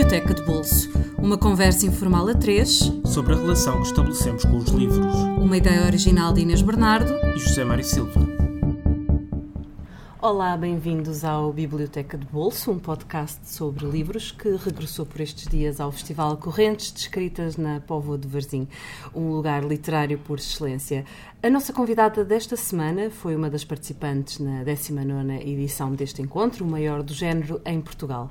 Biblioteca de Bolso. Uma conversa informal a três sobre a relação que estabelecemos com os livros. Uma ideia original de Inês Bernardo e José Mário Silva. Olá, bem-vindos ao Biblioteca de Bolso, um podcast sobre livros que regressou por estes dias ao Festival Correntes de Escritas na Póvoa de Varzim, um lugar literário por excelência. A nossa convidada desta semana foi uma das participantes na 19ª edição deste encontro, o maior do género em Portugal.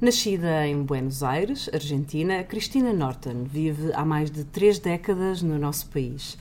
Nascida em Buenos Aires, Argentina, Cristina Norton vive há mais de três décadas no nosso país.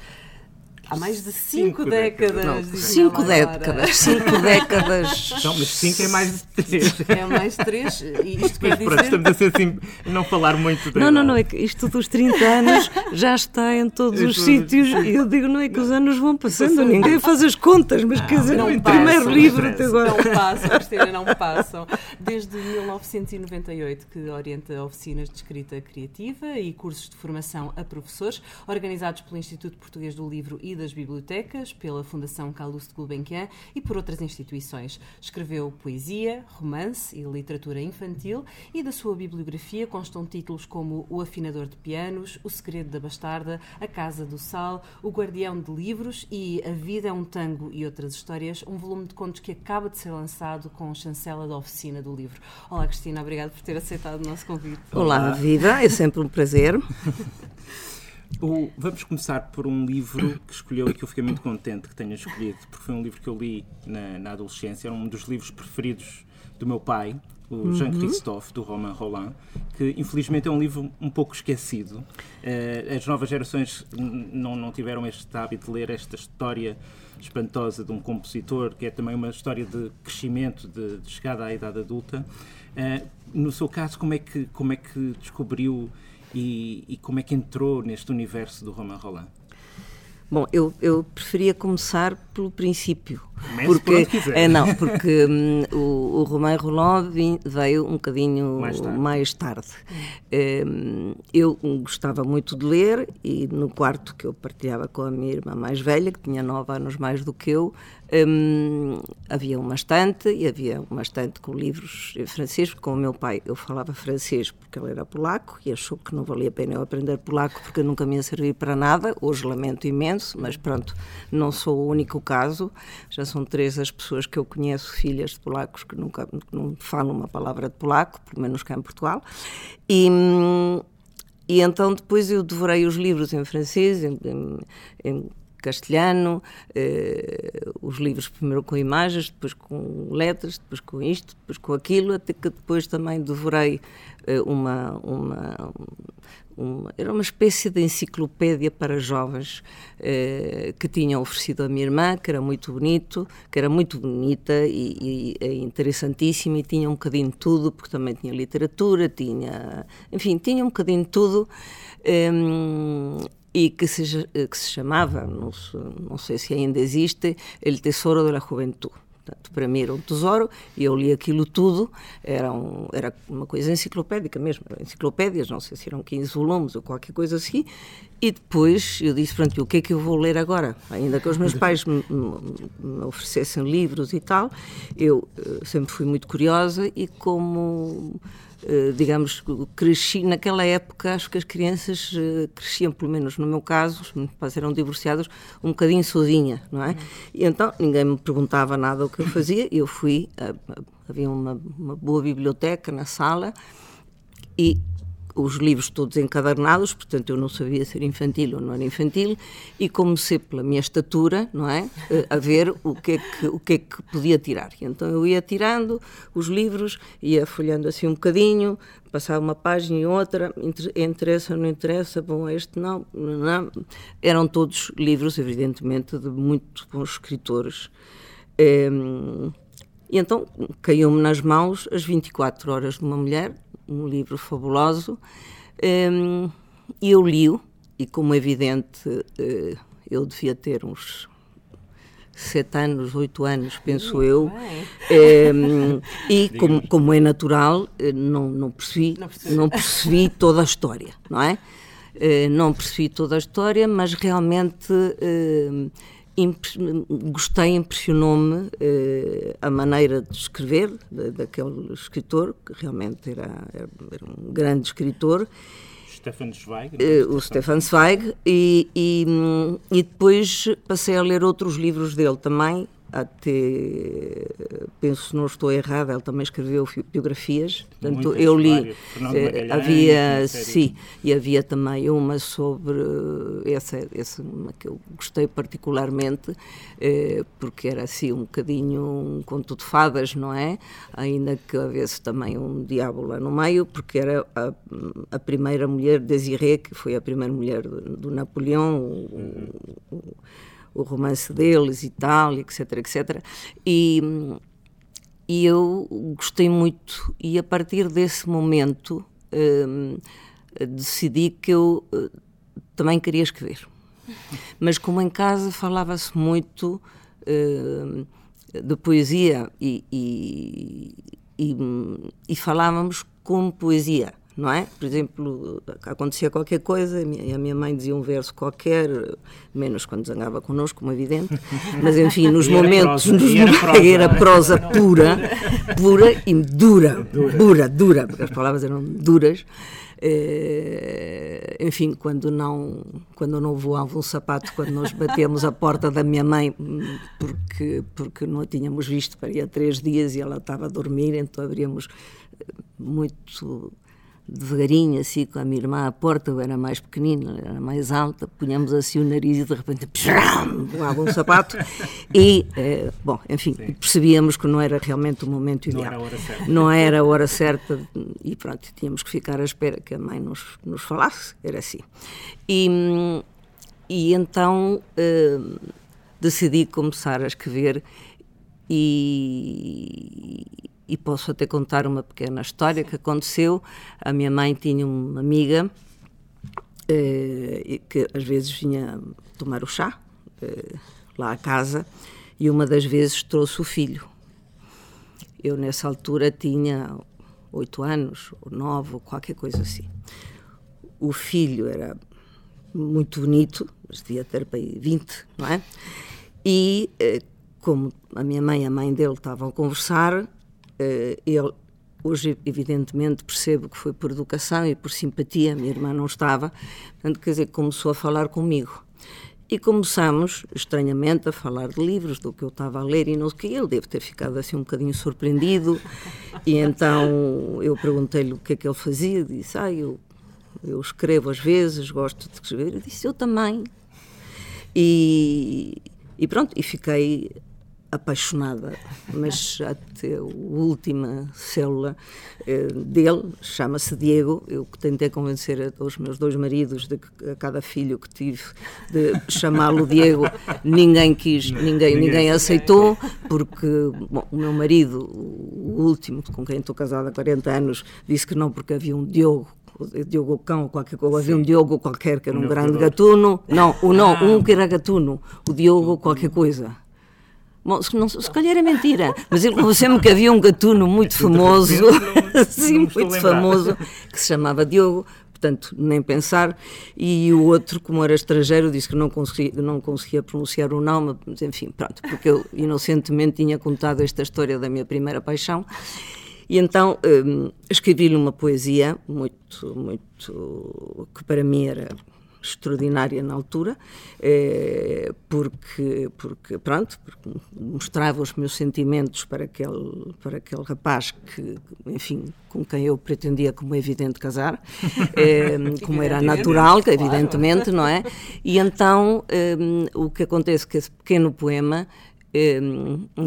Há mais de cinco, cinco décadas. décadas não, cinco décadas. Cinco décadas. Não, mas cinco é mais de três. É mais de três. E isto quer dizer... estamos a ser assim, não falar muito Não, não, não, é que isto dos 30 anos já está em todos os sítios e eu digo, não é que os anos vão passando, ninguém faz as contas, mas quer dizer, não o primeiro livro até agora. Não passam, Cristina, não passam. Desde 1998 que orienta oficinas de escrita criativa e cursos de formação a professores, organizados pelo Instituto Português do Livro e das bibliotecas, pela Fundação Calouste Gulbenkian e por outras instituições. Escreveu poesia, romance e literatura infantil e da sua bibliografia constam títulos como O Afinador de Pianos, O Segredo da Bastarda, A Casa do Sal, O Guardião de Livros e A Vida é um Tango e outras histórias, um volume de contos que acaba de ser lançado com chancela da oficina do livro. Olá, Cristina, obrigada por ter aceitado o nosso convite. Olá, Olá. Vida, é sempre um prazer. O, vamos começar por um livro que escolheu e que eu fiquei muito contente que tenha escolhido, porque foi um livro que eu li na, na adolescência, era um dos livros preferidos do meu pai, o uhum. Jean Christophe, do Romain Roland, que infelizmente é um livro um pouco esquecido. Uh, as novas gerações não, não tiveram este hábito de ler esta história espantosa de um compositor, que é também uma história de crescimento, de, de chegada à idade adulta. Uh, no seu caso, como é que, como é que descobriu e, e como é que entrou neste universo do Romain Roland? Bom, eu, eu preferia começar pelo princípio. Comece porque, por é, não, porque hum, o, o Romain Roland veio um bocadinho mais tarde. Mais tarde. Hum, eu gostava muito de ler e no quarto que eu partilhava com a minha irmã mais velha, que tinha nove anos mais do que eu, hum, havia uma estante e havia uma estante com livros em francês. Com o meu pai eu falava francês porque ele era polaco e achou que não valia a pena eu aprender polaco porque nunca me ia servir para nada. Hoje lamento imenso, mas pronto, não sou o único caso. Já são três as pessoas que eu conheço, filhas de polacos, que nunca que não falam uma palavra de polaco, pelo menos cá em Portugal. E, e então depois eu devorei os livros em francês, em, em, em castelhano, eh, os livros primeiro com imagens, depois com letras, depois com isto, depois com aquilo, até que depois também devorei eh, uma, uma, uma, era uma espécie de enciclopédia para jovens eh, que tinham oferecido à minha irmã, que era muito bonito, que era muito bonita e, e, e interessantíssima e tinha um bocadinho de tudo, porque também tinha literatura, tinha, enfim, tinha um bocadinho de tudo. Eh, e que se, que se chamava, não, não sei se ainda existe, El Tesouro da Juventude. Portanto, para mim era um tesouro e eu li aquilo tudo, era, um, era uma coisa enciclopédica mesmo, enciclopédias, não sei se eram 15 volumes ou qualquer coisa assim, e depois eu disse, pronto, o que é que eu vou ler agora? Ainda que os meus pais me, me oferecessem livros e tal, eu eh, sempre fui muito curiosa e como eh, digamos, cresci naquela época, acho que as crianças eh, cresciam, pelo menos no meu caso, os pais eram divorciados, um bocadinho sozinha, não é? E então ninguém me perguntava nada o que eu fazia, eu fui, havia uma, uma boa biblioteca na sala e os livros todos encadernados, portanto eu não sabia ser infantil ou não era infantil, e comecei pela minha estatura, não é? Eh, a ver o que é que, o que, é que podia tirar. E então eu ia tirando os livros, ia folhando assim um bocadinho, passava uma página e outra, interessa ou não interessa, bom, este não, não. Eram todos livros, evidentemente, de muito bons escritores. Ehm, e então caiu-me nas mãos As 24 Horas de uma Mulher, um livro fabuloso, um, e eu li-o, e como é evidente, uh, eu devia ter uns sete anos, oito anos, penso eu, um, e como, como, é natural, eh, não, não, percebi, não, percebi. não percebi toda a história, não é? Uh, não percebi toda a história, mas realmente uh, gostei, impressionou-me uh, a maneira de escrever de, daquele escritor, que realmente era, era, um grande escritor. Stefan Zweig. Uh, o Stefan Zweig, e, e, e, depois passei a ler outros livros dele também, até penso não estou errada ele também escreveu biografias portanto Muitas, eu li eh, havia sim e havia também uma sobre essa essa uma que eu gostei particularmente eh, porque era assim um bocadinho um conto de fadas não é? Ainda que houvesse também um diabo lá no meio porque era a, a primeira mulher Desirée que foi a primeira mulher do, do Napoleão o, o, o romance deles e tal, etc, etc. E, e eu gostei muito, e a partir desse momento hum, decidi que eu uh, também queria escrever. Mas como em casa falava-se muito uh, de poesia e, e, e, e falávamos como poesia não é? Por exemplo, acontecia qualquer coisa e a minha mãe dizia um verso qualquer, menos quando zangava connosco, como é evidente, mas enfim, nos momentos, prosa, nos era, prosa, era prosa pura, pura e dura, dura, dura, porque as palavras eram duras. Eh, enfim, quando não, quando não voava um sapato, quando nós batemos a porta da minha mãe, porque, porque não a tínhamos visto para ir há três dias e ela estava a dormir, então abríamos muito devagarinho, assim, com a minha irmã à porta, eu era mais pequenina, era mais alta, punhamos assim o nariz e de repente voava um sapato e, eh, bom, enfim, Sim. percebíamos que não era realmente o momento ideal. Não era a hora certa. Não era a hora certa e pronto, tínhamos que ficar à espera que a mãe nos, nos falasse, era assim. E, e então eh, decidi começar a escrever e, e posso até contar uma pequena história que aconteceu. A minha mãe tinha uma amiga eh, que às vezes vinha tomar o chá eh, lá à casa e uma das vezes trouxe o filho. Eu nessa altura tinha oito anos, ou nove, ou qualquer coisa assim. O filho era muito bonito, mas devia ter aí 20, não é? E eh, como a minha mãe e a mãe dele estavam a conversar, ele hoje evidentemente percebo que foi por educação e por simpatia, minha irmã não estava, portanto quer dizer, começou a falar comigo. E começamos, estranhamente, a falar de livros, do que eu estava a ler e não sei o que. Ele deve ter ficado assim um bocadinho surpreendido. E então eu perguntei-lhe o que é que ele fazia. Disse, ah, eu, eu escrevo às vezes, gosto de escrever. Ele disse, eu também. E, e pronto, e fiquei apaixonada, mas até a última célula eh, dele, chama-se Diego, eu tentei convencer os meus dois maridos de que a cada filho que tive de chamá-lo Diego, ninguém quis, ninguém, ninguém aceitou, porque bom, o meu marido, o último com quem estou casada há 40 anos, disse que não porque havia um Diogo Diogo Cão, qualquer coisa, havia um Diogo qualquer que era um grande gatuno, não, o não, ah. um que era gatuno, o Diogo qualquer coisa. Bom, se, não, se calhar é mentira, mas ele confessou-me que havia um gatuno muito famoso, sim, muito famoso, que se chamava Diogo, portanto, nem pensar, e o outro, como era estrangeiro, disse que não conseguia, não conseguia pronunciar o nome, mas enfim, pronto, porque eu inocentemente tinha contado esta história da minha primeira paixão, e então hum, escrevi-lhe uma poesia muito, muito, que para mim era extraordinária na altura, eh, porque, porque, pronto, porque mostrava os meus sentimentos para aquele, para aquele rapaz que, enfim, com quem eu pretendia, como é evidente, casar, eh, como era natural, evidentemente, não é? E então eh, o que acontece é que esse pequeno poema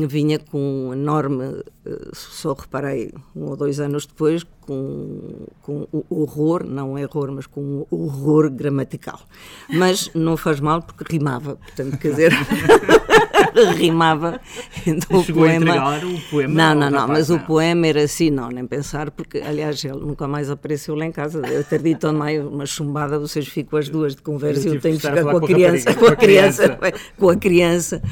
vinha com um enorme, só reparei um ou dois anos depois, com, com horror, não error, mas com horror gramatical. Mas não faz mal porque rimava, portanto, quer dizer, rimava. Então, o poema... o poema. Não, não, não, mas não. o poema era assim, não, nem pensar, porque, aliás, ele nunca mais apareceu lá em casa. Deve ter dito a mãe uma chumbada, vocês ficam as duas de conversa e eu tenho que ficar com a, criança, com a criança, com a criança,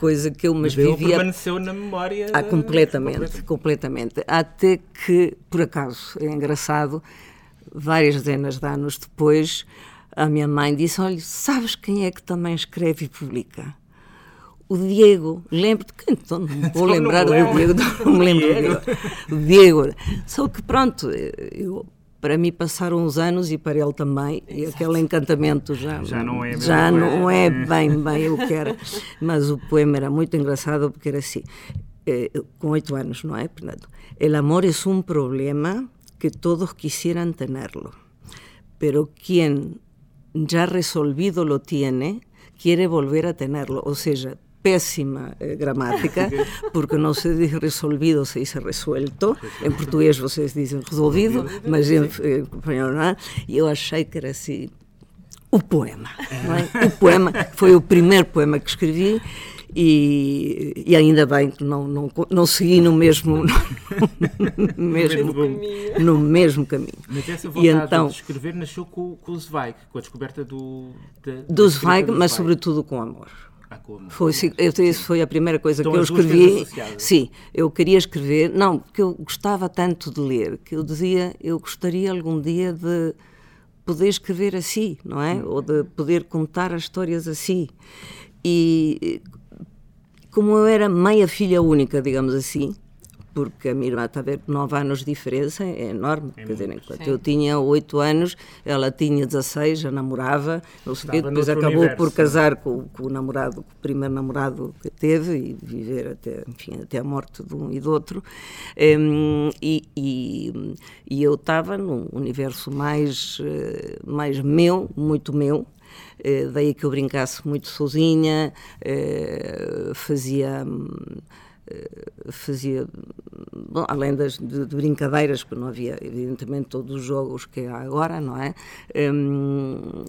coisa que eu, mas, mas vivia. permaneceu na memória. Ah, completamente, completamente. Até que, por acaso, é engraçado, várias dezenas de anos depois, a minha mãe disse: Olha, sabes quem é que também escreve e publica? O Diego, lembro-te então não vou lembrar do Diego, não me lembro Diego. do Diego. Só que pronto, eu, para mim passaram uns anos e para ele também, Exato. e aquele encantamento já, já não é, já não é bem, bem o que era. Mas o poema era muito engraçado porque era assim, eh, com oito anos, não é, Fernando? El amor es un problema que todos quisieran tenerlo, pero quien ya resolvido lo tiene, quiere volver a tenerlo. O sea, péssima eh, gramática, porque não se diz resolvido, se diz resuelto. Em português vocês dizem resolvido, mas em, em espanhol não. E eu achei que era assim o poema. É? O poema foi o primeiro poema que escrevi e, e, ainda bem que não, não, não segui no mesmo, no mesmo, no mesmo caminho. Mas essa vontade e então, de escrever nasceu com, com o Zweig, com a descoberta do... De, do Zweig, mas sobretudo com amor. Ah, foi, eu, foi a primeira coisa então, que eu escrevi. Sim, eu queria escrever, não, porque eu gostava tanto de ler, que eu dizia, eu gostaria algum dia de poder escrever assim, não é? Ou de poder contar as histórias assim. E como eu era meia filha única, digamos assim, porque a minha irmã está a ver nove anos de diferença, é enorme. É Quer dizer, enquanto sim. eu tinha oito anos, ela tinha 16, já namorava, não sei quê, depois acabou universo. por casar com, com, o namorado, com o primeiro namorado que teve e viver até, enfim, até a morte de um e do outro. Um, e, e, e, eu estava num universo mais, eh, mais meu, muito meu, eh, daí que eu brincasse muito sozinha, eh, fazia eh, fazia, bom, além das de, de, brincadeiras, porque não havia evidentemente todos os jogos que há agora, não é? Um,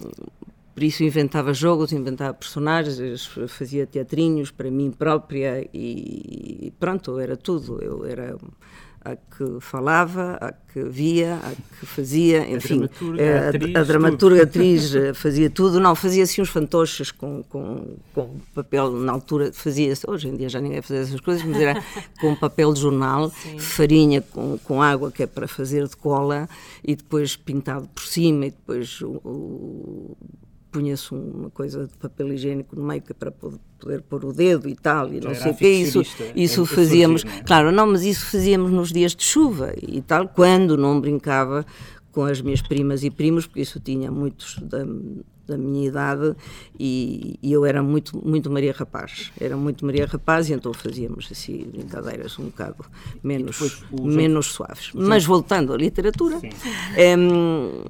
por isso inventava jogos, inventava personagens, fazia teatrinhos para mim própria e pronto, era tudo. Eu era a que falava, a que via, a que fazia, enfim. A dramaturga, eh, a, atriz, a, dramaturga, atriz eh, fazia tudo. Não, fazia assim uns fantoches com, com, com papel, na altura fazia hoje em dia já ninguém fazia essas coisas, mas era com papel de jornal, Sim. farinha com, com água que é para fazer de cola e depois pintado por cima e depois o, o punha-se uma coisa de papel higiênico no meio que é para poder pôr o dedo e tal, e não sei o que. Isso, isso fazíamos, surgir, não é? claro, não, mas isso fazíamos nos dias de chuva e tal, quando não brincava com as minhas primas e primos, porque isso tinha muitos da, da minha idade e, e, eu era muito muito Maria Rapaz era muito Maria Rapaz e então fazíamos assim brincadeiras um bocado menos menos suaves mas voltando à literatura um,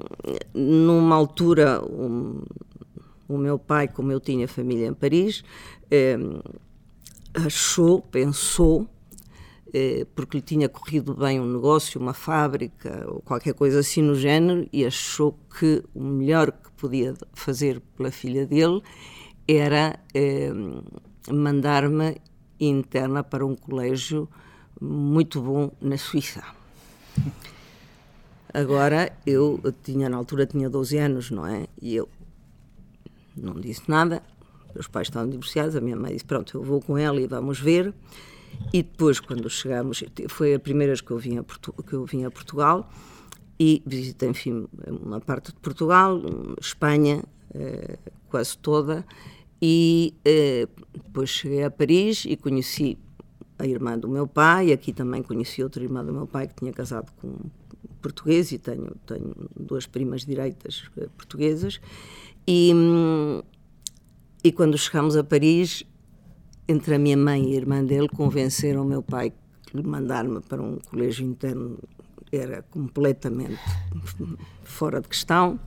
numa altura um, o meu pai, como eu tinha família em Paris, eh, achou, pensou, eh, porque lhe tinha corrido bem um negócio, uma fábrica ou qualquer coisa assim no género, e achou que o melhor que podia fazer pela filha dele era eh, mandar-me interna para um colégio muito bom na Suíça. Agora, eu tinha, na altura tinha 12 anos, não é? E eu não disse nada. Meus pais estavam divorciados, a minha mãe disse: Pronto, eu vou com ela e vamos ver. E depois, quando chegámos, foi a primeira vez que eu vim a, Portu que eu vim a Portugal e visitei, enfim, uma parte de Portugal, Espanha, eh, quase toda. E eh, depois cheguei a Paris e conheci a irmã do meu pai. Aqui também conheci outra irmã do meu pai que tinha casado com um português e tenho, tenho duas primas direitas eh, portuguesas. E, e quando chegámos a Paris, entre a minha mãe e a irmã dele, convenceram o meu pai que mandar-me para um colégio interno era completamente fora de questão.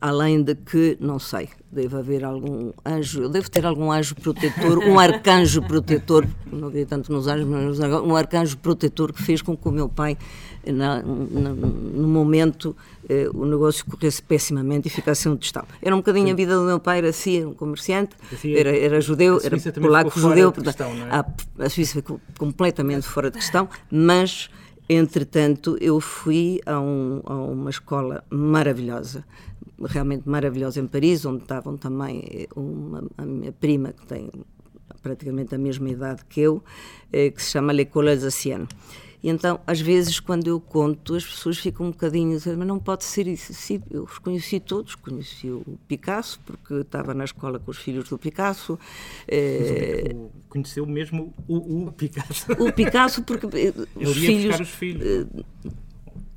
Além de que, não sei, deve haver algum anjo, eu devo ter algum anjo protetor, um arcanjo protetor, não vi tanto nos anjos, mas um arcanjo protetor que fez com que o meu pai, na, na, no momento, eh, o negócio corresse pessimamente e ficasse um tostão. Era um bocadinho Sim. a vida do meu pai, era assim, um comerciante, era, era judeu, era polaco judeu, questão, é? a, a Suíça ficou completamente fora de questão, mas entretanto eu fui a, um, a uma escola maravilhosa realmente maravilhosa em Paris, onde estavam também eh, uma, a minha prima, que tem praticamente a mesma idade que eu, eh, que se chama L'École Alsacienne. E então, às vezes, quando eu conto, as pessoas ficam um bocadinho, mas não pode ser isso. Sim, eu os conheci todos, conheci o Picasso, porque estava na escola com os filhos do Picasso. Eh, o conheceu mesmo o, o Picasso. O Picasso, porque eh, os filhos. os filhos.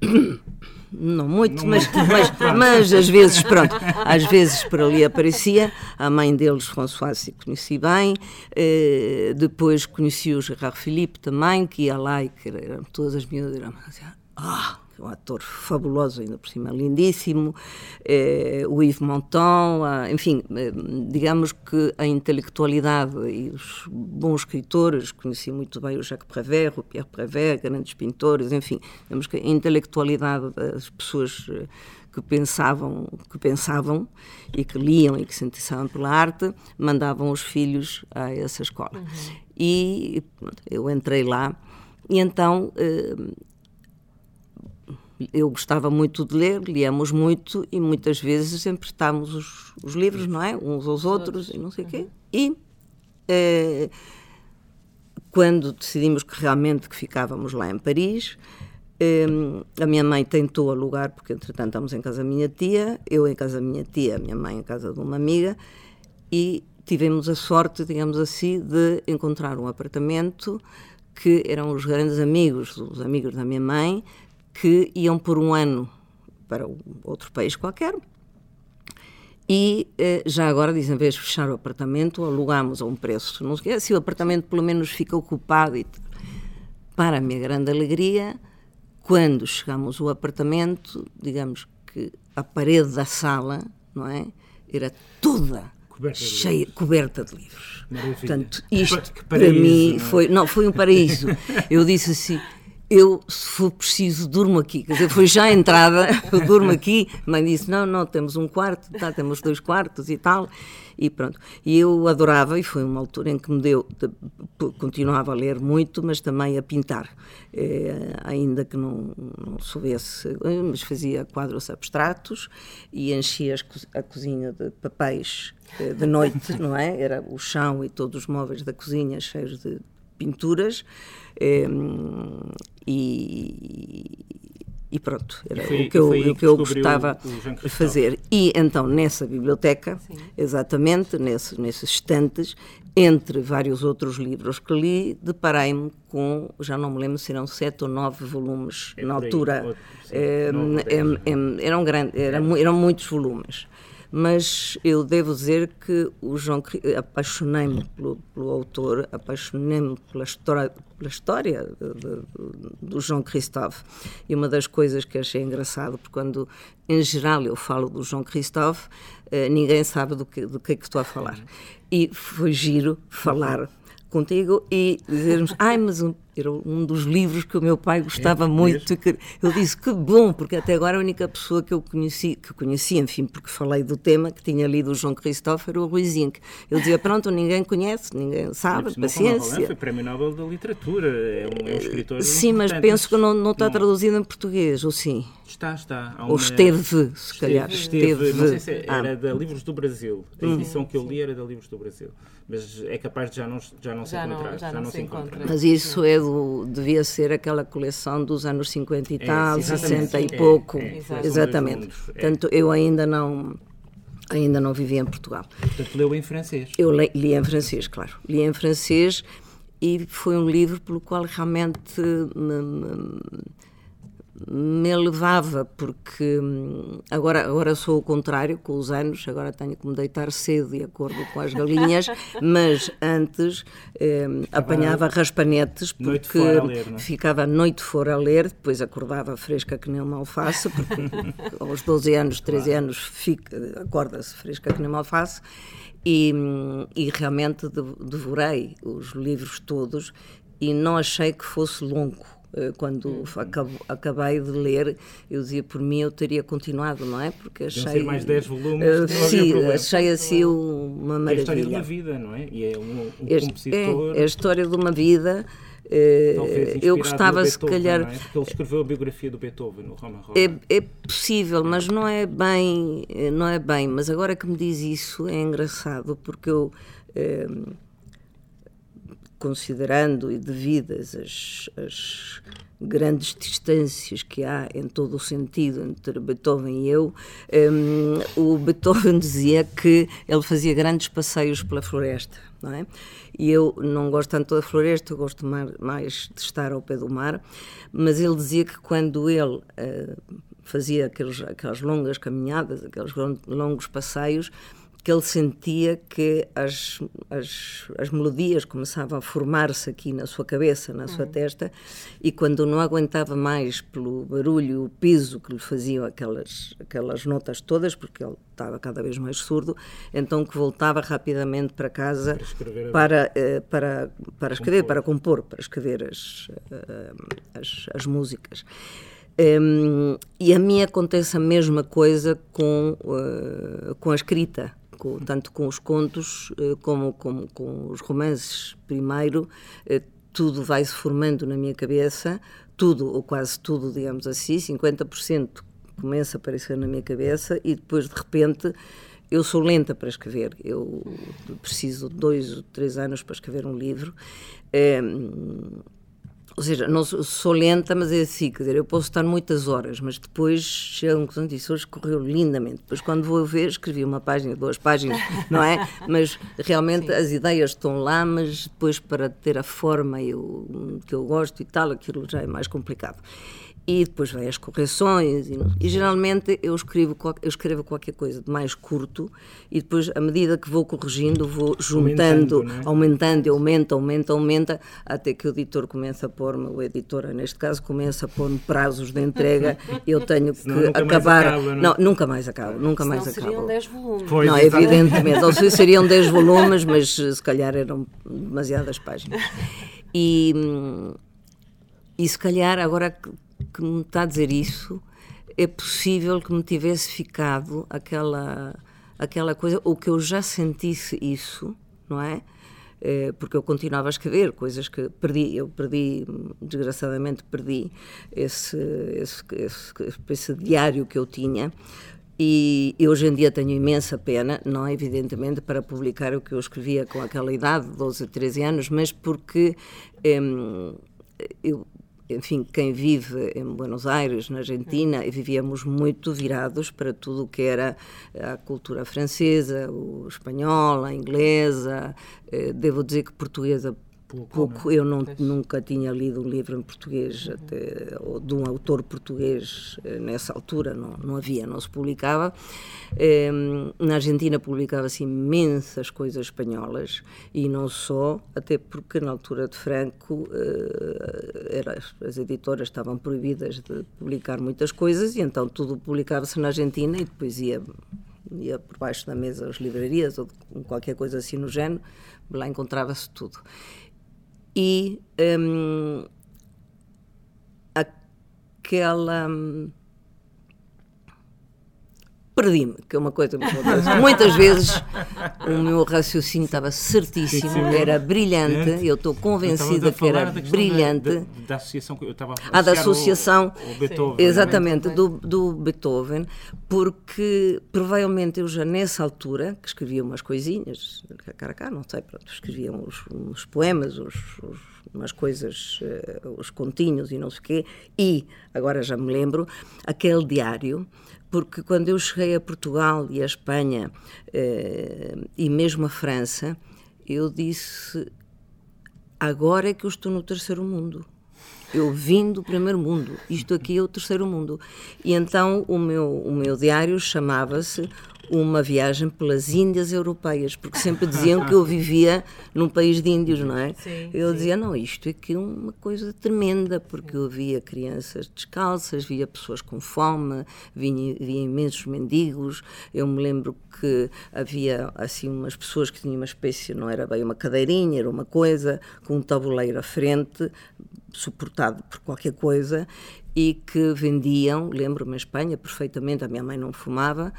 Não muito, Não mas, muito. mas, mas às vezes, pronto, às vezes por ali aparecia. A mãe deles, Françoise, conheci bem. Eh, depois conheci o Gerard Philippe também, que ia lá e que eram todas as miúdas. Eram, assim, ah, um ator fabuloso, ainda por cima lindíssimo. Eh, o Yves Montand, ah, enfim, eh, digamos que a intelectualidade e os bons escritores, conheci muito bem o Jacques Prévert, o Pierre Prévert, grandes pintores, enfim, digamos que a intelectualidade das pessoas eh, que pensavam, que pensavam e que liam e que se interessavam pela arte, mandavam os filhos a essa escola. E pronto, eu entrei lá e então eu gostava muito de ler, líamos muito e muitas vezes emprestávamos os, os livros, não é? Uns aos outros, e não sei o quê. E eh, quando decidimos que realmente que ficávamos lá em Paris, eh, a minha mãe tentou alugar, porque entretanto estamos em casa da minha tia, eu em casa da minha tia, a minha mãe em casa de uma amiga, e tivemos a sorte, digamos assim, de encontrar um apartamento que eram os grandes amigos, os amigos da minha mãe, que iam por um ano para outro país qualquer. E eh, já agora, dizem, em vez de fechar o apartamento, alugámos a um preço. Não sei se o apartamento pelo menos fica ocupado. E, para a minha grande alegria, quando chegamos ao apartamento, digamos que a parede da sala, não é? Era toda Coberta de cheia, coberta de livros. Maravilha. Portanto, isto pa- que para paraíso, mim é? foi, não, foi um paraíso. Eu disse assim, eu, se for preciso, durmo aqui. Quer dizer, foi já a entrada, eu durmo aqui. A mãe disse, não, não, temos um quarto, tá, temos dois quartos e tal. E pronto. E eu adorava, e foi uma altura em que me deu, continuava a ler muito, mas também a pintar. Eh, ainda que não, não soubesse, mas fazia quadros abstratos e enchia a cozinha de papéis eh, de noite, não é? Era o chão e todos os móveis da cozinha cheios de pinturas. eh, e, e pronto, era Foi- o que eu, o que eu gostava de fazer. E então, nessa biblioteca, exatamente, nesse, nesses estantes, entre vários outros livros que li, deparei-me com, já não me lembro se eram sete ou nove volumes É na por aí, altura. ou- sim, Eh, em- eram, grandes, eram, mu- eram muitos volumes. Mas eu devo dizer que o João apaixonei-me pelo, pelo autor, apaixonei-me pela história, pela história do João Christophe. E uma das coisas que achei engraçado, porque quando em geral eu falo do João Christophe, eh, ninguém sabe do que, do que é que estou a falar. E foi giro falar contigo e dizermos, ai, mas era um dos livros que o meu pai gostava muito. e que eu disse, que bom, porque até agora a única pessoa que eu conheci, que conheci, enfim, porque falei do tema, que tinha lido o João Cristóvão, era o Rui Zinck. Eu dizia, pronto, ninguém conhece, ninguém sabe, Roland paciência. Foi prémio Nobel da Literatura. É um, é um escritor. Sim, mas penso que não, não está traduzido em português, ou sim? Está, está. Há Ou uma- esteve, se calhar. Esteve, não sei se Ah. era da Livros do Brasil. A edição que eu li era da Livros do Brasil. Mas é capaz de já não, já não se Já não- encontrar. já não se encontra. Mas isso é do, devia ser aquela coleção dos anos 50 e É, tal, exatamente. 60 e É, pouco. é. Exatamente. Dois mundos, é. Portanto, eu ainda não, ainda não vivia em Portugal. Portanto, leu em francês. Eu le- li em francês, claro. Li em francês e foi um livro pelo qual realmente me, me- me levava, porque hum, agora, agora sou o contrário, com os anos, agora tenho que me deitar cedo de acordo com as galinhas, mas antes hum, apanhava raspanetes Noite porque fora a ler, não é? ficava a noite fora a ler, depois acordava fresca que nem uma alface, porque aos 12 anos, 13 anos fica- acorda-se fresca que nem uma alface, e, hum, e realmente de- devorei os livros todos e não achei que fosse longo. Eh, Quando acabo- acabei de ler, eu dizia por mim eu teria continuado, não é? Porque achei. mais 10 volumes, havia sim, achei assim uma É a história de uma maravilha. vida, não é? E é um, um Este- compositor. é, é a história de uma vida. talvez eu gostava, se calhar. é? Porque ele escreveu a biografia do Beethoven no Roma Roma. É, é possível, mas não é bem, não é bem. Mas agora que me diz isso é engraçado porque eu, eh, considerando e devidas as, as, grandes distâncias que há em todo o sentido entre Beethoven e eu, um, o Beethoven dizia que ele fazia grandes passeios pela floresta, não é? E eu não gosto tanto da floresta, eu gosto mais de estar ao pé do mar, mas ele dizia que quando ele uh, fazia aqueles, aquelas longas caminhadas, aqueles longos passeios, que ele sentia que as, as, as melodias começavam a formar-se aqui na sua cabeça, na sua uhum. testa, e quando não aguentava mais pelo barulho, o peso que lhe faziam aquelas, aquelas notas todas, porque ele estava cada vez mais surdo, então que voltava rapidamente para casa para escrever, para, eh, para, para, escrever, compor. para compor, para escrever as, eh, as, as músicas. Um, e a mim acontece a mesma coisa com, uh, com a escrita com, tanto com os contos eh, como, como com os romances. Primeiro, eh, tudo vai se formando na minha cabeça, tudo ou quase tudo, digamos assim, 50% começa a aparecer na minha cabeça e depois de repente eu sou lenta para escrever. Eu preciso de dois ou três anos para escrever um livro. É, ou seja, não sou, lenta, mas é assim, quer dizer, eu posso estar muitas horas, mas depois chega um conclusão disso, hoje correu lindamente. Depois, quando vou ver, escrevi uma página, duas páginas, não é? Mas realmente Sim. as ideias estão lá, mas depois para ter a forma eu, que eu gosto e tal, aquilo já é mais complicado e depois vem as correções e, e, geralmente eu escrevo eu escrevo qualquer coisa de mais curto e depois à medida que vou corrigindo vou juntando aumentando, é? aumentando aumenta aumenta aumenta até que o editor começa a pôr-me o editora neste caso começa a pôr-me prazos de entrega. Eu tenho que acabar. acaba, não, é? nunca mais acabo nunca Senão mais acabo. seriam 10 volumes. Pois, não evidentemente. Ou seriam 10 volumes mas se calhar eram demasiadas páginas. E e se calhar agora que me está a dizer isso, é possível que me tivesse ficado aquela, aquela coisa, ou que eu já sentisse isso, não é? é porque eu continuava a escrever coisas que perdi, eu perdi, desgraçadamente perdi esse, esse, esse, esse diário que eu tinha, e, e, hoje em dia tenho imensa pena, não evidentemente para publicar o que eu escrevia com aquela idade, 12, 13 anos, mas porque hum, eu enfim, quem vive em Buenos Aires, na Argentina, e vivíamos muito virados para tudo o que era a cultura francesa, o espanhol, a inglesa. Eh, devo dizer que portuguesa pouco. pouco. Eu não, nunca tinha lido um livro em português, uhum. até, ou de um autor português eh, nessa altura, não, não havia, não se publicava. Eh, na Argentina publicava-se imensas coisas espanholas e não só, até porque na altura de Franco eh, era, as editoras estavam proibidas de publicar muitas coisas e então tudo publicava-se na Argentina e depois ia ia por baixo da mesa as livrarias ou qualquer coisa assim no género, lá encontrava-se tudo e um, aquela. Um, perdi-me, que é uma coisa Muitas vezes o meu raciocínio estava certíssimo, era brilhante, eu estou convencida que era brilhante. Da, da, associação que eu estava a Ah, da associação, o, o Beethoven, exatamente, do, do Beethoven, porque provavelmente eu já nessa altura, que escrevia umas coisinhas, cara a cá, não sei, pronto, escrevia uns, uns poemas, uns, uns umas coisas, uh, os continhos e não sei o quê, e, agora já me lembro, aquele diário porque quando eu cheguei a Portugal e a Espanha eh, e mesmo a França, eu disse: agora é que eu estou no terceiro mundo. Eu vim do primeiro mundo, isto aqui é o terceiro mundo. E então o meu, o meu diário chamava-se uma viagem pelas Índias europeias, porque sempre diziam que eu vivia num país de índios, não é? Sim, eu sim. dizia, não, isto aqui é uma coisa tremenda, porque eu via crianças descalças, via pessoas com fome, via, via imensos mendigos, eu me lembro que havia assim umas pessoas que tinham uma espécie, não era bem uma cadeirinha, era uma coisa, com um tabuleiro à frente, suportado por qualquer coisa, e que vendiam, lembro-me em Espanha perfeitamente, a minha mãe não fumava,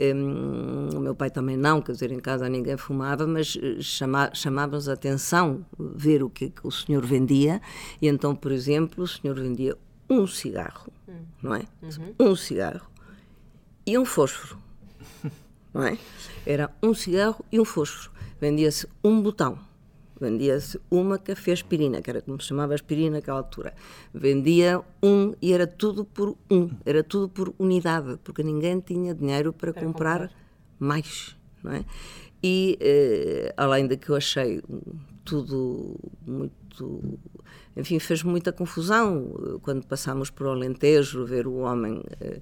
um, o meu pai também não, quer dizer, em casa ninguém fumava, mas eh, chama, chamava-nos a atenção ver o que, que, o senhor vendia. E então, por exemplo, o senhor vendia um cigarro, hum. não é? Uhum. Um cigarro e um fósforo, não é? Era um cigarro e um fósforo. Vendia-se um botão vendia-se uma café aspirina, que era como se chamava aspirina naquela altura. Vendia um e era tudo por um, era tudo por unidade, porque ninguém tinha dinheiro para, para comprar, comprar, mais, não é? E, eh, além de que eu achei tudo muito. Enfim, fez muita confusão quando passámos por Alentejo, ver o homem eh,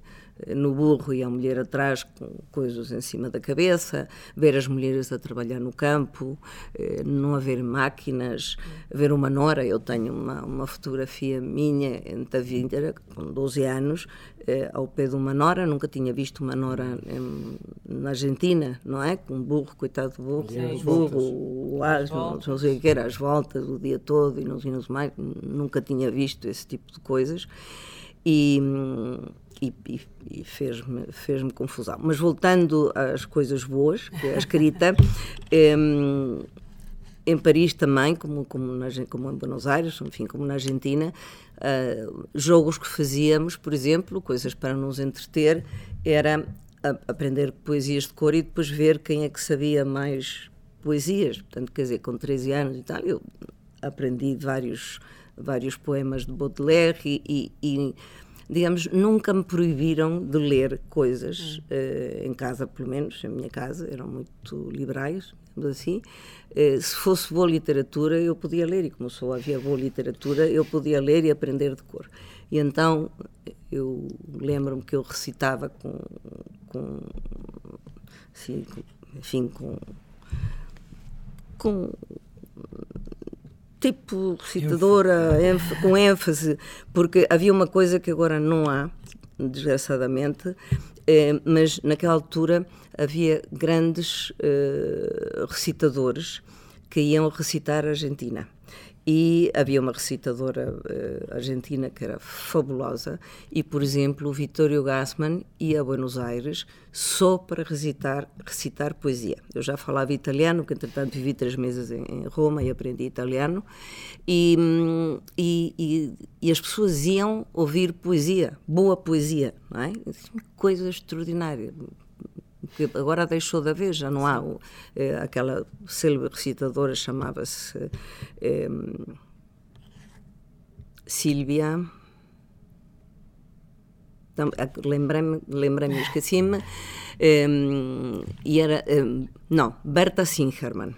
no burro e a mulher atrás com coisas em cima da cabeça, ver as mulheres a trabalhar no campo, eh, não haver máquinas, ver uma nora. Eu tenho uma, uma fotografia minha em Tavindra, com 12 anos, eh, ao pé de uma nora. Nunca tinha visto uma nora em, na Argentina, não é? Com um burro, coitado do burro, o burro, o asno, não sei o que era, as voltas o dia todo e não sei mais. Nunca tinha visto esse tipo de coisas. E e, e, e fez-me fez confusão. Mas voltando às coisas boas, que é a escrita, em, Paris também, como, como, na, como em Buenos Aires, enfim, como na Argentina, uh, jogos que fazíamos, por exemplo, coisas para nos entreter, era aprender poesias de cor e depois ver quem é que sabia mais poesias. Portanto, quer dizer, com 13 anos e tal, eu aprendi vários, vários poemas de Baudelaire e, e digamos, nunca me proibiram de ler coisas, uh, em casa pelo menos, em minha casa, eram muito liberais, assim. Uh, se fosse boa literatura, eu podia ler, e como só havia boa literatura, eu podia ler e aprender de cor. E então eu lembro-me que eu recitava com, com assim, enfim, com, com tipo recitadora, com ênfase, porque havia uma coisa que agora não há, desgraçadamente, eh, mas naquela altura havia grandes eh, recitadores que iam recitar a Argentina. E havia uma recitadora uh, argentina que era fabulosa, e, por exemplo, o Vittorio Gassman ia a Buenos Aires só para recitar, recitar poesia. Eu já falava italiano, que entretanto vivi três meses em, em Roma e aprendi italiano, e, e, e, e, as pessoas iam ouvir poesia, boa poesia, não é? Coisa extraordinária que agora deixou de haver, já não há. É, aquela célebre recitadora chamava-se é, Sílvia. Lembrei-me, lembrei-me, esqueci-me. É, e era. É, não, Berta Singerman.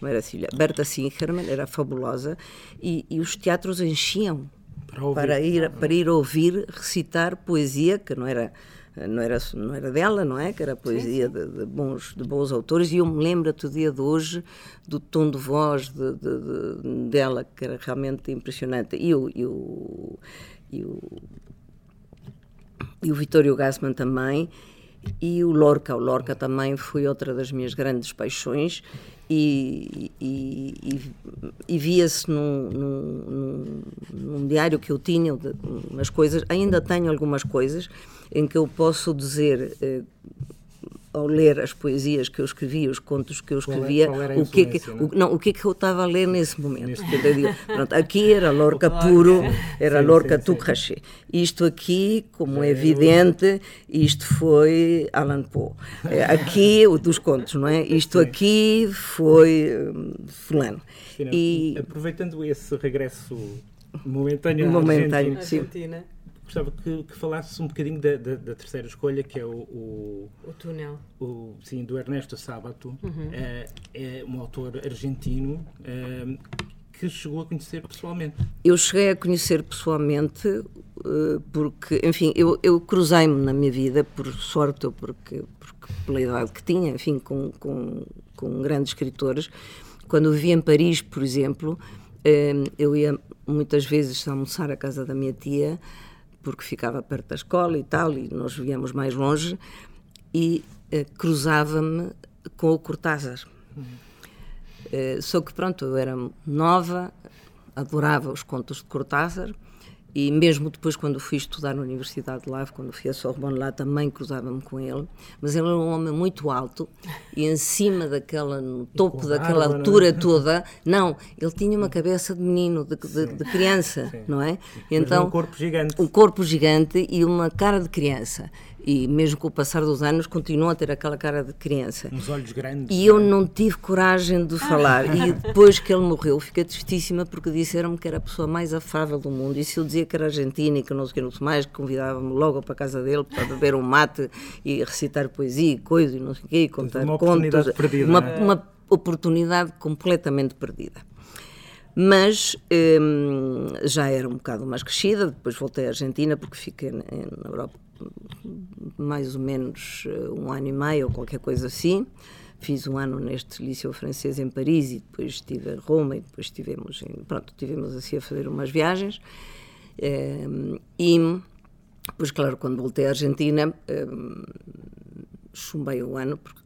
Não era Sílvia. Berta Singerman era fabulosa e, e os teatros enchiam para, para, ir, para ir ouvir recitar poesia, que não era não era, não era dela, não é? Que era poesia de, de, bons, de bons autores, e eu me lembro até o dia de hoje do tom de voz de, de, dela, que era realmente impressionante. E o, e o, e o, e o Vitório Gassman também, e o Lorca. O Lorca também foi outra das minhas grandes paixões e, e, e, e via-se num, num, num, diário que eu tinha, umas coisas, ainda tenho algumas coisas em que eu posso dizer eh, ao ler as poesias que eu escrevia, os contos que eu é- escrevia, o que, que não? O, não, o que que eu estava a ler nesse momento. Neste Pronto, aqui era Lorca puro, era sim, Lorca Tucraché. Isto aqui, como é, é evidente, isto foi Alan Poe. É, aqui, o dos contos, não é? Isto aqui foi hum, fulano. E, aproveitando esse regresso momentâneo, momentâneo à Argentina, gostava que, que falasses um bocadinho da, da, da, terceira escolha, que é o, o, o Túnel. O, sim, do Ernesto Sábato. Uhum. É, é um autor argentino é, que chegou a conhecer pessoalmente. Eu cheguei a conhecer pessoalmente eh, porque, enfim, eu, eu cruzei-me na minha vida, por sorte ou porque, porque pela idade que tinha, enfim, com, com, com grandes escritores. Quando eu vivia em Paris, por exemplo, eu ia muitas vezes almoçar à casa da minha tia porque ficava perto da escola e tal, e nós vivíamos mais longe, e uh, cruzava-me com o Cortázar. Uhum. Uh, só que, pronto, eu era nova, adorava os contos de Cortázar, e mesmo depois, quando fui estudar na Universidade de lá, quando fui a Sorbonne lá, também cruzava-me com ele. Mas ele era um homem muito alto e em cima daquela, no topo daquela altura não é? toda, não, ele tinha uma cabeça de menino, de, de, de criança, Sim. não é? Então, um corpo gigante. Um corpo gigante e uma cara de criança. E mesmo com o passar dos anos continua a ter aquela cara de criança. Uns olhos grandes. E eu é? não tive coragem de falar. E depois que ele morreu, fiquei tristíssima porque disseram-me que era a pessoa mais afável do mundo. E se eu dizia que era argentina e que não sei o que, não sei mais, convidava-me logo para a casa dele para beber um mate e recitar poesia e coisa e não sei o quê, e contar uma contos. Perdida, uma, é? uma oportunidade completamente perdida mas hum, já era um bocado mais crescida. Depois voltei à Argentina porque fiquei na Europa mais ou menos eh, um ano e meio ou qualquer coisa assim. Fiz um ano neste liceu francês em Paris e depois estive em Roma e depois estivemos, em, pronto, tivemos assim a fazer umas viagens. Um, e depois, claro, quando voltei à Argentina, um, chumbei o ano porque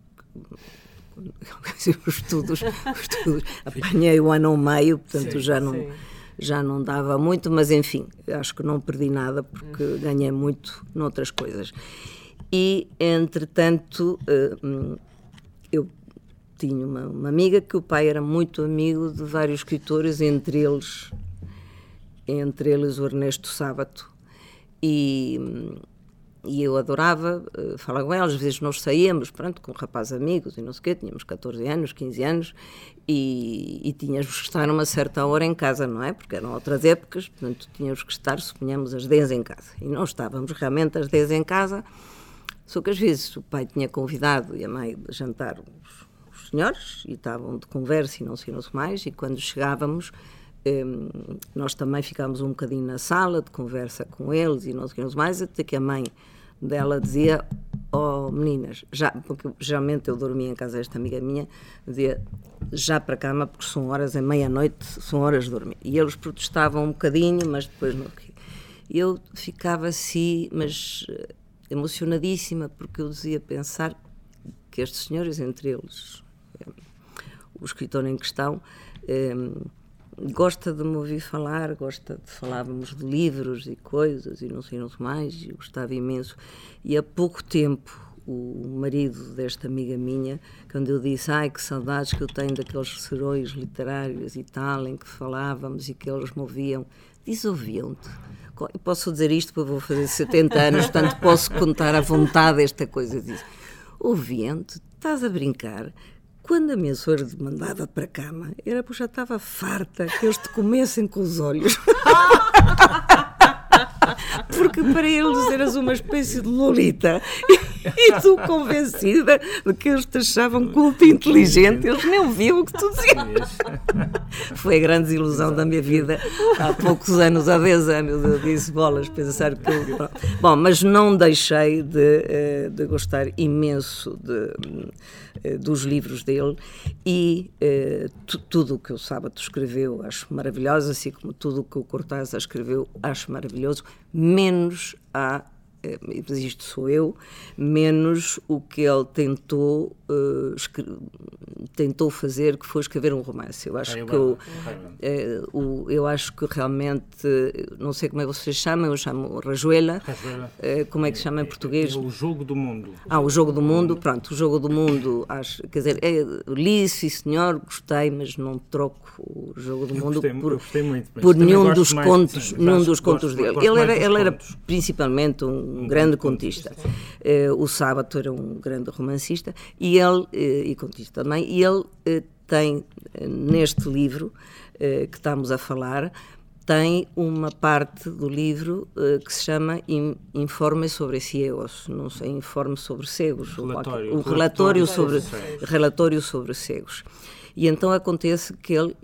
os estudos, os estudos, apanhei o ano ao meio, portanto sim, já não sim. Já não dava muito, mas enfim, acho que não perdi nada porque hum. ganhei muito noutras coisas. E entretanto, uh, eu tinha uma, uma, amiga que o pai era muito amigo de vários escritores, entre eles entre eles o Ernesto Sábato. E hum, e eu adorava uh, falar com ela, às vezes nós saíamos, pronto, com rapazes amigos e não sei o quê, tínhamos 14 anos, 15 anos, e, e tínhamos que estar uma certa hora em casa, não é? Porque eram outras épocas, portanto tínhamos que estar, suponhamos, às 10 em casa. E nós estávamos realmente às 10 em casa, só que às vezes o pai tinha convidado e a mãe de jantar os, os senhores, e estavam de conversa e não sei, não mais, e quando chegávamos um, nós também ficámos um bocadinho na sala de conversa com eles e não que mais, até que a mãe dela dizia oh meninas, já, porque geralmente eu dormia em casa desta amiga minha, dizia já para cama porque são horas, é meia-noite, são horas de dormir. E eles protestavam um bocadinho, mas depois não. Eu ficava assim, mas eh, emocionadíssima, porque eu dizia pensar que estes senhores, entre eles eh, o escritor em questão, eh, gosta de me ouvir falar, gosta de falávamos de livros e coisas e não sei não mais, e gostava imenso. E há pouco tempo o marido desta amiga minha, quando eu disse, ai que saudades que eu tenho daqueles serões literários e tal, em que falávamos e que eles me ouviam, disse, ouviam-te. Posso dizer isto porque vou fazer 70 anos, portanto posso contar à vontade esta coisa. Disse, ouviam-te, estás a brincar? Quando a minha sogra me mandava para a cama, era porque já estava farta que eles te comessem com os olhos. porque para eles eras uma espécie de lolita e tu convencida de que eles te achavam culto e inteligente, eles nem ouviam o que tu dizias. Foi a grande desilusão da minha vida. Há poucos anos, há 10 anos, eu disse bolas, pensar que eu... Bom, mas não deixei de, eh, de gostar imenso de, eh, dos livros dele e eh, tudo o que o Sábado escreveu acho maravilhoso, assim como tudo o que o Cortázar escreveu acho maravilhoso, menos a mas isto sou eu, menos o que ele tentou, uh, tentou fazer, que foi escrever um romance. Eu acho, que, eu, uh, o, eu acho que realmente, não sei como é que vocês chamam, eu chamo Rajuela, uh, como é que se chama em português? O Jogo do Mundo. Ah, o Jogo do Mundo, pronto, o Jogo do Mundo, acho, quer dizer, é, li, sim senhor, gostei, mas não troco o Jogo do Mundo gostei, por, muito, por nenhum dos mais, contos, sim, nenhum dos contos dele. Ele era, ele era principalmente um um grande contista. Uh, o Sábato era um grande romancista e ele, uh, e contista também, e ele uh, tem neste livro que estamos a falar, tem uma parte do livro uh, que se chama Informe sobre Ciegos, não sei, Informe sobre Cegos, relatório, o relatório, relatório sobre, relatório sobre cegos. E então acontece que ele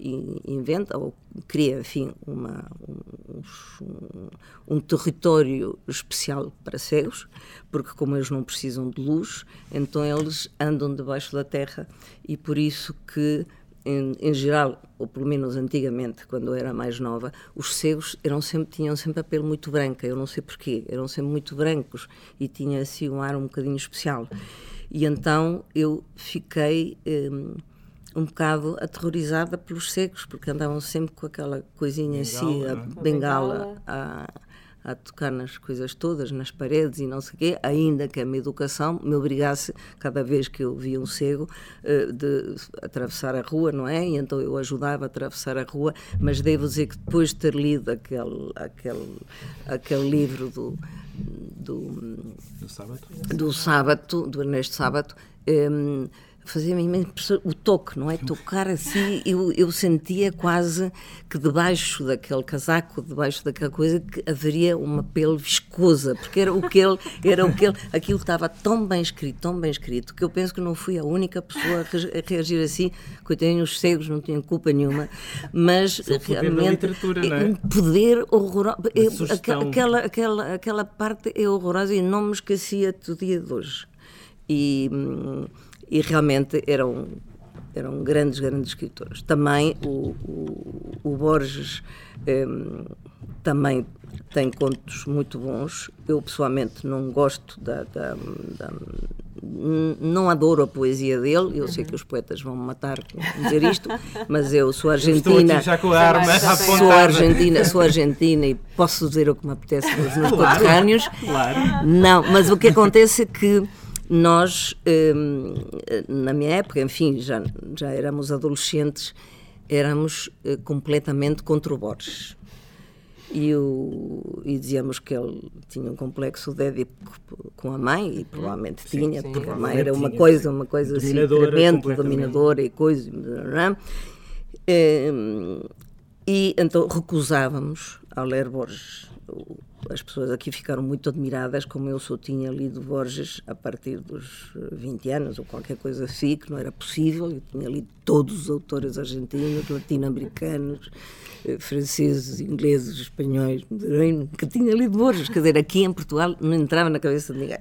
inventa ou cria, enfim, uma, um, um, território especial para cegos, porque como eles não precisam de luz, então eles andam debaixo da terra e por isso que em, em, geral, ou pelo menos antigamente, quando eu era mais nova, os cegos eram sempre, tinham sempre a pele muito branca, eu não sei porquê, eram sempre muito brancos e tinha assim um ar um bocadinho especial. E então eu fiquei. Hum, um bocado aterrorizada pelos secos, porque andavam sempre com aquela coisinha bengala, assim, a bengala, a, a tocar nas coisas todas, nas paredes e não sei o quê, ainda que a minha educação me obrigasse, cada vez que eu via um cego, uh, de atravessar a rua, não é? E então eu ajudava a atravessar a rua, mas devo dizer que depois de ter lido aquele, aquele, aquele livro do. Do, do sábado? Do sábado, do Ernesto Sábado, um, fazia-me imenso o toque, não é? Tocar assim, eu, eu sentia quase que debaixo daquele casaco, debaixo daquela coisa, que haveria uma pele viscosa, porque era o que ele, era o que ele, aquilo estava tão bem escrito, tão bem escrito, que eu penso que não fui a única pessoa a reagir assim, coitadinhos os cegos não tinham culpa nenhuma, mas realmente é? um poder horroroso, aquela, aquela, aquela, aquela parte é horrorosa e não me esquecia do dia de hoje. E hum, e realmente eram eram grandes, grandes escritores. Também o, o, o Borges um, também tem contos muito bons. Eu pessoalmente não gosto da, da, da não adoro a poesia dele. Eu sei que os poetas vão me matar por dizer isto, mas eu sou argentina. já com a arma sou argentina, sou argentina e posso dizer o que me apetece nos meus claro, conterrâneos. Claro. Não, mas o que acontece é que nós, hum, na minha época, enfim, já, já éramos adolescentes, éramos eh, completamente contra o Borges. E, o, e dizíamos que ele tinha um complexo de Édipo com a mãe, e provavelmente sim, tinha, sim, porque a mãe era uma coisa, uma coisa assim, tremenda, dominadora e coisa. Hum, e então recusávamos ao ler Borges as pessoas aqui ficaram muito admiradas como eu só tinha lido Borges a partir dos 20 eh, anos ou qualquer coisa assim, que não era possível. Eu tinha lido todos os autores argentinos, latino-americanos, eh, franceses, ingleses, espanhóis, nunca tinha lido Borges. Quer dizer, aqui em Portugal não entrava na cabeça de ninguém.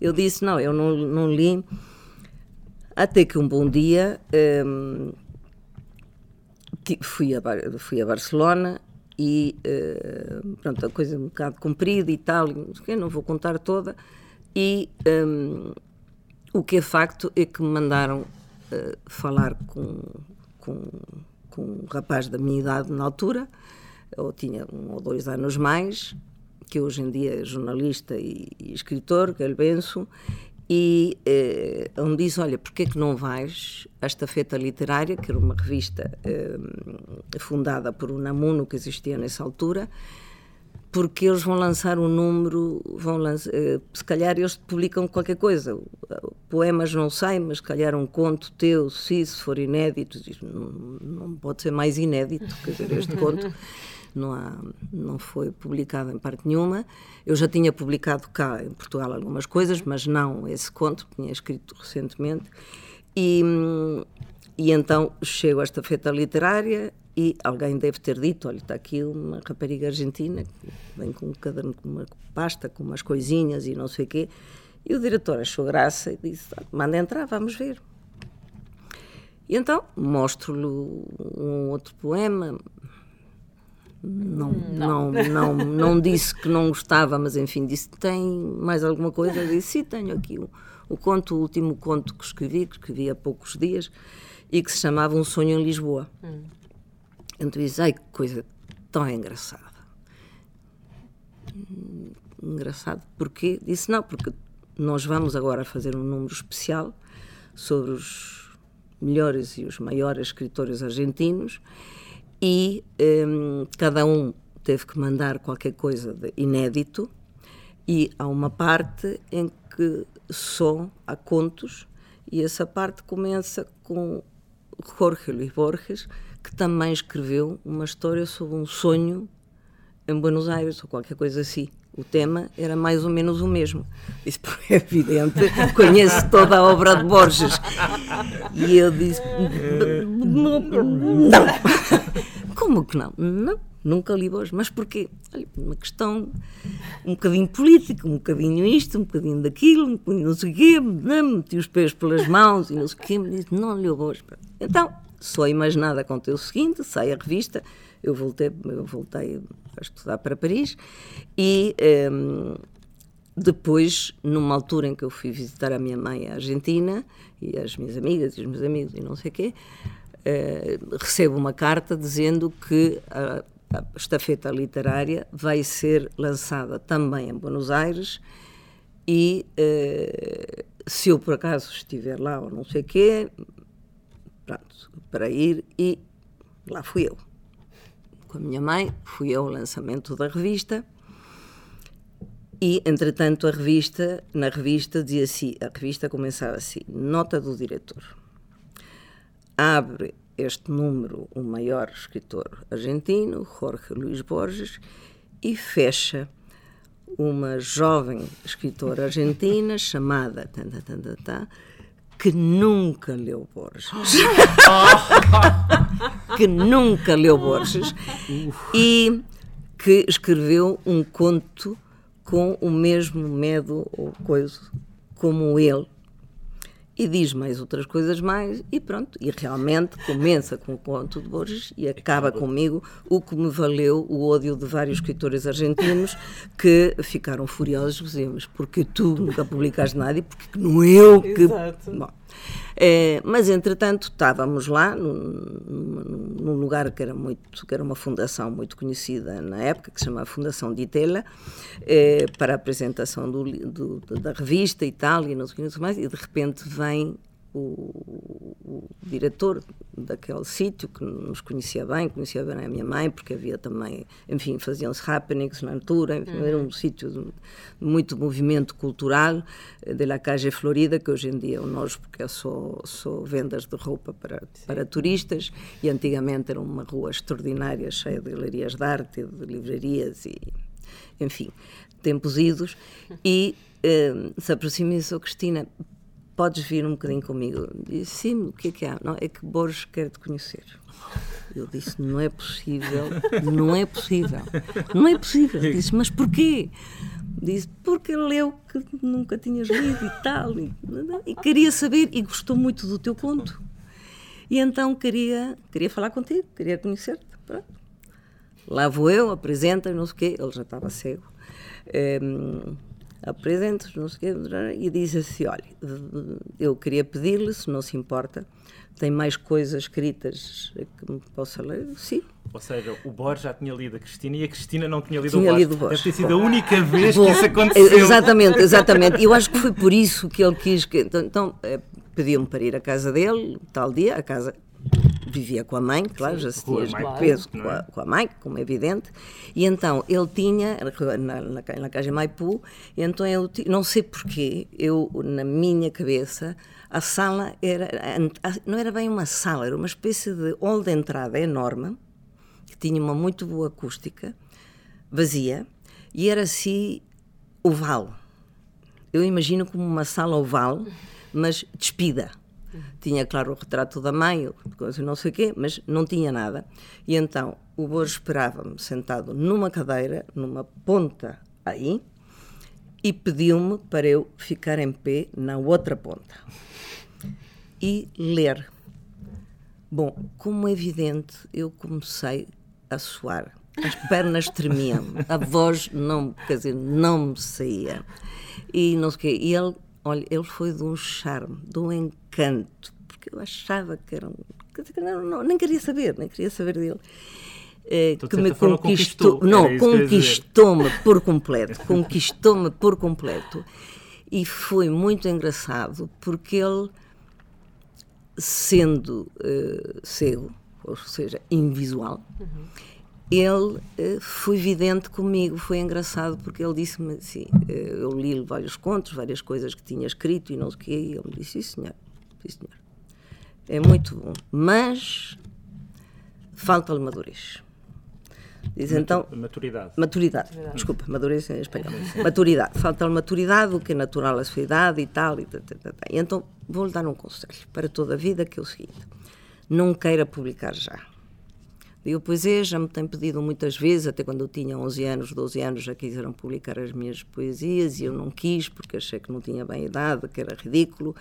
Eu disse, não, eu não, não li. Até que um bom dia ehm, fui, a, fui a Barcelona e uh, pronto, a coisa um bocado comprida e tal, e não vou contar toda. E um, o que é facto é que me mandaram uh, falar com, com, com um rapaz da minha idade na altura, ou tinha um ou dois anos mais, que hoje em dia é jornalista e, e escritor, que é Benço, e eh, onde diz, olha, porquê é que não vais a esta feta literária, que era uma revista eh, fundada por um Namuno que existia nessa altura, porque eles vão lançar um número, vão lançar, eh, se calhar eles publicam qualquer coisa, poemas não sei, mas se calhar um conto teu, se for inédito, não, não pode ser mais inédito, quer dizer, este conto não, há, não foi publicado em parte nenhuma. Eu já tinha publicado cá em Portugal algumas coisas, mas não esse conto, tinha escrito recentemente. E, e então chego a esta feita literária e alguém deve ter dito: olha, está aqui uma rapariga argentina que vem com um caderno, com uma pasta, com umas coisinhas e não sei o quê. E o diretor achou graça e disse: manda entrar, vamos ver. E então mostro-lhe um outro poema, não, não, não, não, não disse que não gostava, mas enfim, disse: tem mais alguma coisa? Eu disse: sim, tenho aqui o, o conto, o último conto que escrevi, que escrevi há poucos dias, e que se chamava Um Sonho em Lisboa. Hum. Então disse: ai, que coisa tão engraçada. Engraçado, porque Disse: não, porque nós vamos agora fazer um número especial sobre os melhores e os maiores escritores argentinos e um, cada um teve que mandar qualquer coisa de inédito. E há uma parte em que só há contos. E essa parte começa com Jorge Luis Borges que também escreveu uma história sobre um sonho em Buenos Aires ou qualquer coisa assim o tema era mais ou menos o mesmo. Isso é evidente, conheço toda a obra de Borges. E eu disse: Não. Como que não? Não, nunca li Borges. Mas porquê? Olha, uma questão um bocadinho política, um bocadinho isto, um bocadinho daquilo, um bocadinho não sei o quê, meti os pés pelas mãos e não sei o quê, me disse: Não li Borges. Então, só imaginada aconteceu o seguinte: sai a revista eu voltei, eu voltei a estudar para Paris e um, depois, numa altura em que eu fui visitar a minha mãe à Argentina e as minhas amigas e os meus amigos e não sei o quê, uh, recebo uma carta dizendo que uh, a estafeta literária vai ser lançada também em Buenos Aires e uh, se eu por acaso estiver lá ou não sei o quê, pronto, para ir e lá fui eu. Com a minha mãe, fui ao lançamento da revista e, entretanto, a revista, na revista dizia assim, a revista começava assim, nota do diretor. Abre este número o maior escritor argentino, Jorge Luís Borges, e fecha uma jovem escritora argentina chamada tanta, que nunca leu Borges. que nunca leu Borges e que escreveu um conto com o mesmo medo ou coisa como ele. E diz mais outras coisas mais, e pronto. E realmente começa com o conto de Borges e acaba comigo, o que me valeu o ódio de vários escritores argentinos que ficaram furiosos, diziam, mas porque tu nunca publicaste nada e porque não eu que. Exato. Bom, é, mas, entretanto, estávamos lá, num, num, lugar que era, muito, que era uma fundação muito conhecida na época, que se chama Fundação de Itela, é, para a apresentação do, do, da revista e tal, e não sei o que mais, e de repente vem o, o diretor daquele sítio, que nos conhecia bem, conhecia bem a minha mãe, porque havia também, enfim, faziam-se happenings na altura, enfim, uhum. era um sítio de muito movimento cultural, eh, de la Calle Florida, que hoje em dia é um nojo, porque é só, só vendas de roupa para, para turistas, e antigamente era uma rua extraordinária, cheia de galerias de arte, de livrarias e, enfim, tempos idos, e eh, se aproxima e disse, oh, Cristina, podes vir um bocadinho comigo? Disse, sim, o que é que há? Não, é que Borges quer te conhecer. Eu disse, não é possível, não é possível, não é possível. Disse, mas porquê? Disse, porque leu que nunca tinhas lido e tal, e, e queria saber, e gostou muito do teu conto. E então queria, queria falar contigo, queria conhecer-te. Lá vou eu, apresenta, não sei o quê, ele já estava cego. Um, apresento não sei o quê, e diz assim: olha, eu queria pedir-lhe, se não se importa, tem mais coisas escritas que me possa ler? Sim. Ou seja, o Borges já tinha lido a Cristina e a Cristina não tinha lido tinha o Borges. Lido Borges. Deve ter sido a única vez Bom, que isso aconteceu. Exatamente, exatamente. Eu acho que foi por isso que ele quis que. Então, então eh, pediu-me para ir à casa dele, tal dia, a casa vivia com a mãe, claro, já se tinha claro, peso com, a, com a mãe, como é evidente, e então ele tinha, na, na, na casa Maipu, e então eu, não sei porquê, eu, na minha cabeça, a sala era, não era bem uma sala, era uma espécie de hall de entrada enorme, que tinha uma muito boa acústica, vazia, e era assim oval. Eu imagino como uma sala oval, mas despida tinha, claro, o retrato da mãe, coisa não sei o quê, mas não tinha nada. E então o Borges esperava-me sentado numa cadeira, numa ponta aí, e pediu-me para eu ficar em pé na outra ponta e ler. Bom, como é evidente, eu comecei a suar. As pernas tremiam, a voz não, quer dizer, não me saía. E não sei o quê. E ele Olha, ele foi de um charme, de um encanto, porque eu achava que era um. Não, não, nem queria saber, nem queria saber dele. Eh, que me conquistou. Não, conquistou-me por completo. Conquistou-me por completo. E foi muito engraçado porque ele, sendo cego, ou seja, invisual, uhum ele uh, foi vidente comigo, foi engraçado porque ele disse-me assim, eu li vários contos, várias coisas que tinha escrito e não sei o quê, e ele me disse, sim senhor, sim senhor, é muito bom, mas falta-lhe madurez. Diz então. Maturidade. Maturidade. maturidade. Desculpa, madurez em espanhol. maturidade. Falta-lhe maturidade, o que é natural à sua idade e tal. E, tal, tal, tal. e então vou-lhe dar um conselho para toda a vida, que é o seguinte: não queira publicar já eu, pois é, já me tem pedido muitas vezes, até quando eu tinha 11 anos, 12 anos, já quiseram publicar as minhas poesias e eu não quis, porque achei que não tinha bem idade, que era ridículo.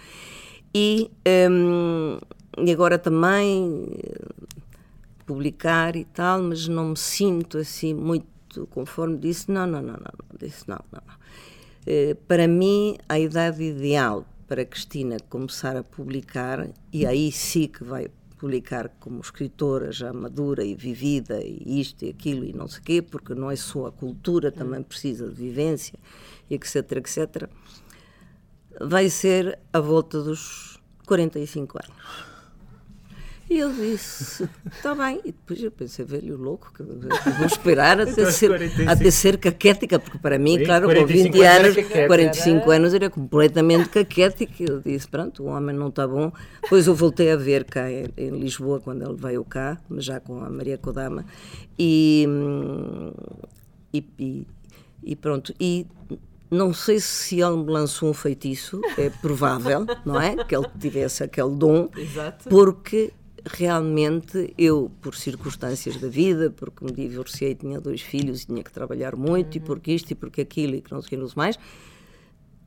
E, um, e agora também publicar e tal, mas não me sinto assim muito conforme. Disse: não, não, não, não. Disse: não, não, não. Eh, para mim, a idade ideal para Cristina começar a publicar, e aí sim que vai publicar como escritora já madura e vivida e isto e aquilo e não sei o quê, porque não é só a cultura, também precisa de vivência, etc, etc, vai ser à volta dos 45 anos. E eu disse, está bem. E depois eu pensei, velho louco, que vou esperar até, então, ser, até ser caquética, porque para mim, claro, com 20 anos, 45 anos, era completamente caquética. Eu disse, pronto, o homem não está bom. Depois eu voltei a ver cá em, em Lisboa, quando ele veio cá, mas já com a Maria Kodama, e, e, e, e pronto. E não sei se ele me lançou um feitiço, é provável, não é? Que ele tivesse aquele dom, Exato. porque realmente eu, por circunstâncias da vida, porque me divorciei, tinha dois filhos e tinha que trabalhar muito, uhum. e porque isto e porque aquilo e que não sei o mais,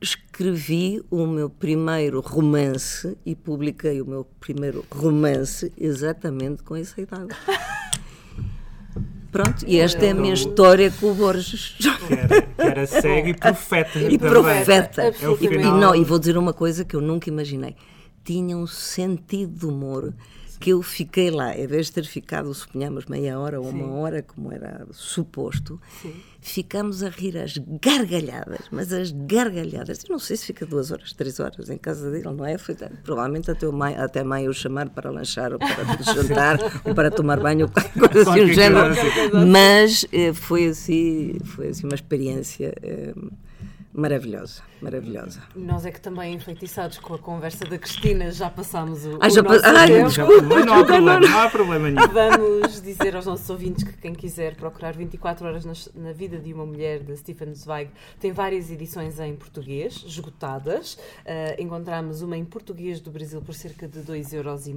escrevi o meu primeiro romance e publiquei o meu primeiro romance exatamente com essa idade. Pronto, e esta é a minha história com o Borges. Que era, que era cego e profeta. E profeta. É e, e, não, e vou dizer uma coisa que eu nunca imaginei. Tinha um sentido de humor que eu fiquei lá, em vez de ter ficado, suponhamos, meia hora ou Sim. uma hora, como era suposto, Sim. ficamos a rir às gargalhadas, mas as gargalhadas. Eu não sei se fica duas horas, três horas em casa dele, não é? Foi, provavelmente até, o maio, até maio o chamar para lanchar, ou para jantar, ou para tomar banho, ou coisa assim, género. Mas eh, foi, assim, foi assim uma experiência. Eh, maravilhosa, maravilhosa. Nós é que também enfeitiçados com a conversa da Cristina já passámos o, ah, o já nosso Ai, tempo. Já, não há problema, não há problema nenhum. Vamos dizer aos nossos ouvintes que quem quiser procurar 24 horas na, na vida de uma mulher de Stephen Zweig tem várias edições em português, esgotadas. Uh, encontramos uma em português do Brasil por cerca de 2,5 euros.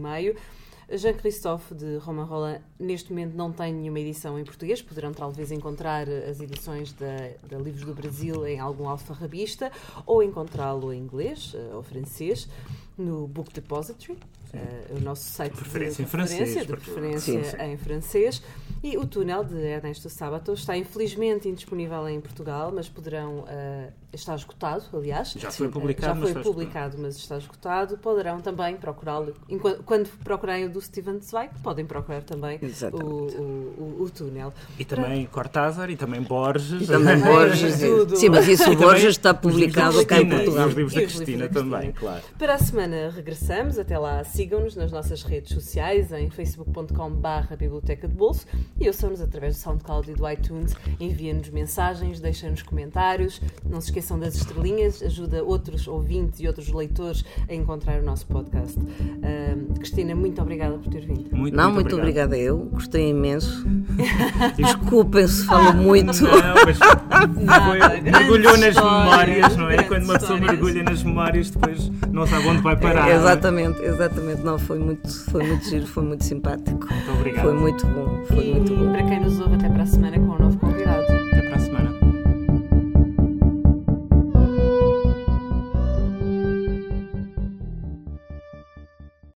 Jean-Christophe de Romain Roland neste momento não tem nenhuma edição em português, poderão talvez encontrar as edições da, Livros do Brasil em algum alfarrabista ou encontrá-lo em inglês uh, ou francês no Book Depository, uh, o nosso site de preferência, de preferência, de preferência sim, sim. em francês. E o túnel de Ernesto Sábato está infelizmente indisponível em Portugal, mas poderão. Uh, está esgotado, aliás. Já foi publicado, Já foi publicado, mas está esgotado. Poderão também procurá-lo. Quando procurarem o do Steven Zweig, podem procurar também o, o, o, o, túnel. E também Para... Cortázar, e também Borges. E também Borges. Tudo. Sim, mas isso o Borges está publicado cá em Portugal. E os livros da Cristina também, claro. Para a semana regressamos. Até lá, sigam-nos nas nossas redes sociais, em facebook.com.br Biblioteca de Bolso e ouçam-nos através do SoundCloud e do iTunes. Enviem-nos mensagens, deixem-nos comentários. Não se esqueçam das estrelinhas, ajuda outros ouvintes e outros leitores a encontrar o nosso podcast. Uh, Cristina, muito obrigada por ter vindo. Muito, Não, muito, muito obrigada eu. Gostei imenso. Desculpem se falo muito. Não, mas mergulhou nas memórias, não é? Quando uma pessoa mergulha nas memórias, depois não sabe onde vai parar. É, exatamente, exatamente. Não, foi muito, foi muito giro, foi muito simpático. Muito obrigado. Foi muito bom, foi e muito muito bom. Para quem nos ouve, até para a semana com um novo